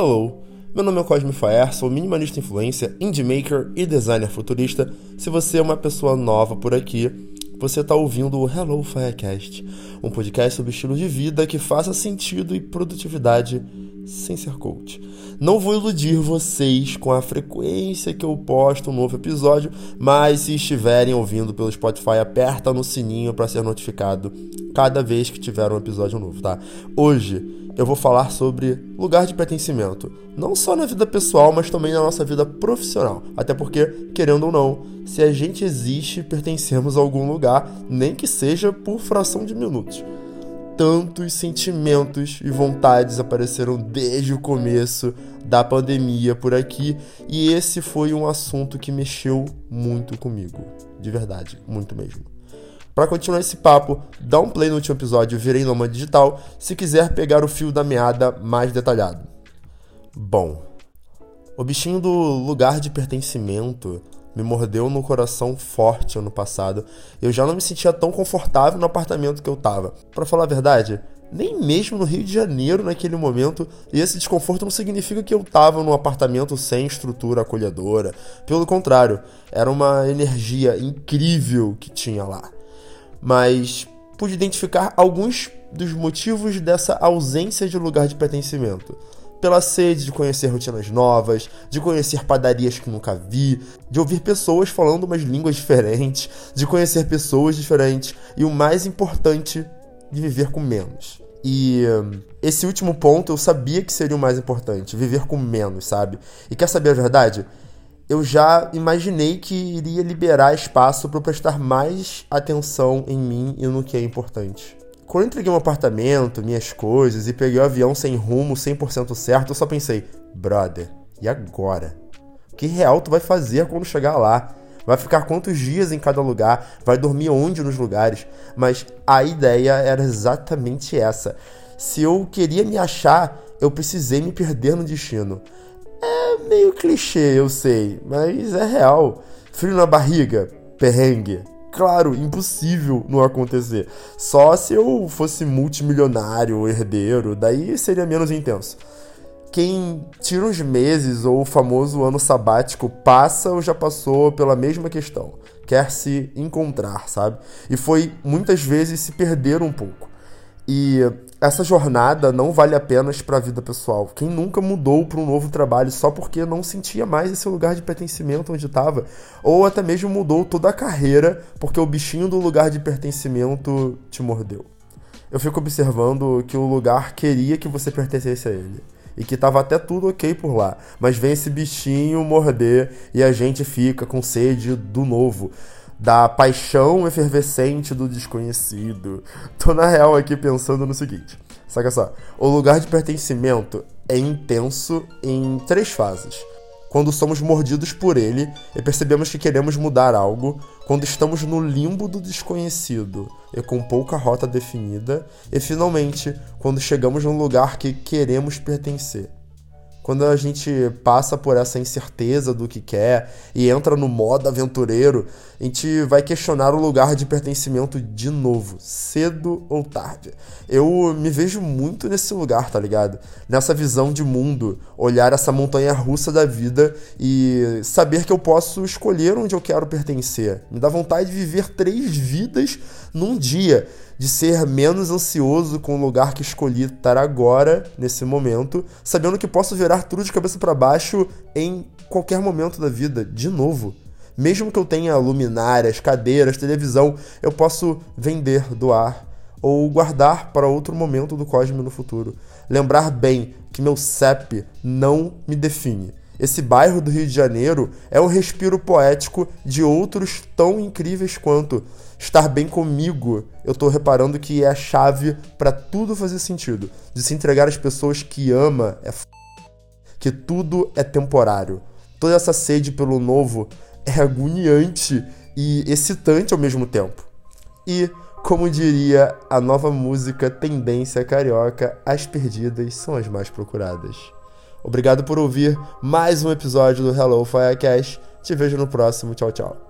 Hello! Meu nome é Cosme Faer, sou minimalista influência, indie maker e designer futurista. Se você é uma pessoa nova por aqui, você está ouvindo o Hello Firecast, um podcast sobre estilo de vida que faça sentido e produtividade sem ser coach. Não vou iludir vocês com a frequência que eu posto um novo episódio, mas se estiverem ouvindo pelo Spotify, aperta no sininho para ser notificado cada vez que tiver um episódio novo, tá? Hoje eu vou falar sobre lugar de pertencimento, não só na vida pessoal, mas também na nossa vida profissional. Até porque, querendo ou não, se a gente existe, pertencemos a algum lugar, nem que seja por fração de minutos. Tantos sentimentos e vontades apareceram desde o começo da pandemia por aqui, e esse foi um assunto que mexeu muito comigo, de verdade, muito mesmo. Para continuar esse papo, dá um play no último episódio Virei Nômade Digital se quiser pegar o fio da meada mais detalhado. Bom, o bichinho do lugar de pertencimento me mordeu no coração forte ano passado. Eu já não me sentia tão confortável no apartamento que eu tava. Para falar a verdade, nem mesmo no Rio de Janeiro naquele momento, e esse desconforto não significa que eu tava num apartamento sem estrutura acolhedora. Pelo contrário, era uma energia incrível que tinha lá mas pude identificar alguns dos motivos dessa ausência de lugar de pertencimento. Pela sede de conhecer rotinas novas, de conhecer padarias que nunca vi, de ouvir pessoas falando umas línguas diferentes, de conhecer pessoas diferentes e o mais importante, de viver com menos. E esse último ponto eu sabia que seria o mais importante, viver com menos, sabe? E quer saber a verdade? eu já imaginei que iria liberar espaço para prestar mais atenção em mim e no que é importante. Quando eu entreguei um apartamento, minhas coisas e peguei o avião sem rumo, 100% certo, eu só pensei, brother, e agora? O que real tu vai fazer quando chegar lá? Vai ficar quantos dias em cada lugar? Vai dormir onde nos lugares? Mas a ideia era exatamente essa. Se eu queria me achar, eu precisei me perder no destino. É meio clichê, eu sei, mas é real. Frio na barriga, perrengue. Claro, impossível não acontecer. Só se eu fosse multimilionário, herdeiro, daí seria menos intenso. Quem tira uns meses ou o famoso ano sabático passa ou já passou pela mesma questão. Quer se encontrar, sabe? E foi muitas vezes se perder um pouco. E essa jornada não vale apenas para a vida pessoal. Quem nunca mudou para um novo trabalho só porque não sentia mais esse lugar de pertencimento onde estava, ou até mesmo mudou toda a carreira porque o bichinho do lugar de pertencimento te mordeu. Eu fico observando que o lugar queria que você pertencesse a ele e que tava até tudo ok por lá, mas vem esse bichinho morder e a gente fica com sede do novo da paixão efervescente do desconhecido. Tô na real aqui pensando no seguinte: saca só, o lugar de pertencimento é intenso em três fases. Quando somos mordidos por ele e percebemos que queremos mudar algo, quando estamos no limbo do desconhecido e com pouca rota definida, e finalmente, quando chegamos num lugar que queremos pertencer. Quando a gente passa por essa incerteza do que quer e entra no modo aventureiro, a gente vai questionar o lugar de pertencimento de novo, cedo ou tarde. Eu me vejo muito nesse lugar, tá ligado? Nessa visão de mundo, olhar essa montanha russa da vida e saber que eu posso escolher onde eu quero pertencer. Me dá vontade de viver três vidas num dia de ser menos ansioso com o lugar que escolhi estar agora, nesse momento, sabendo que posso virar tudo de cabeça para baixo em qualquer momento da vida, de novo. Mesmo que eu tenha luminárias, cadeiras, televisão, eu posso vender, doar ou guardar para outro momento do Cosmo no futuro. Lembrar bem que meu CEP não me define. Esse bairro do Rio de Janeiro é um respiro poético de outros tão incríveis quanto estar bem comigo. Eu tô reparando que é a chave para tudo fazer sentido. De se entregar às pessoas que ama é f... que tudo é temporário. Toda essa sede pelo novo é agoniante e excitante ao mesmo tempo. E, como diria a nova música Tendência Carioca, as perdidas são as mais procuradas. Obrigado por ouvir mais um episódio do Hello Firecast. Te vejo no próximo. Tchau, tchau.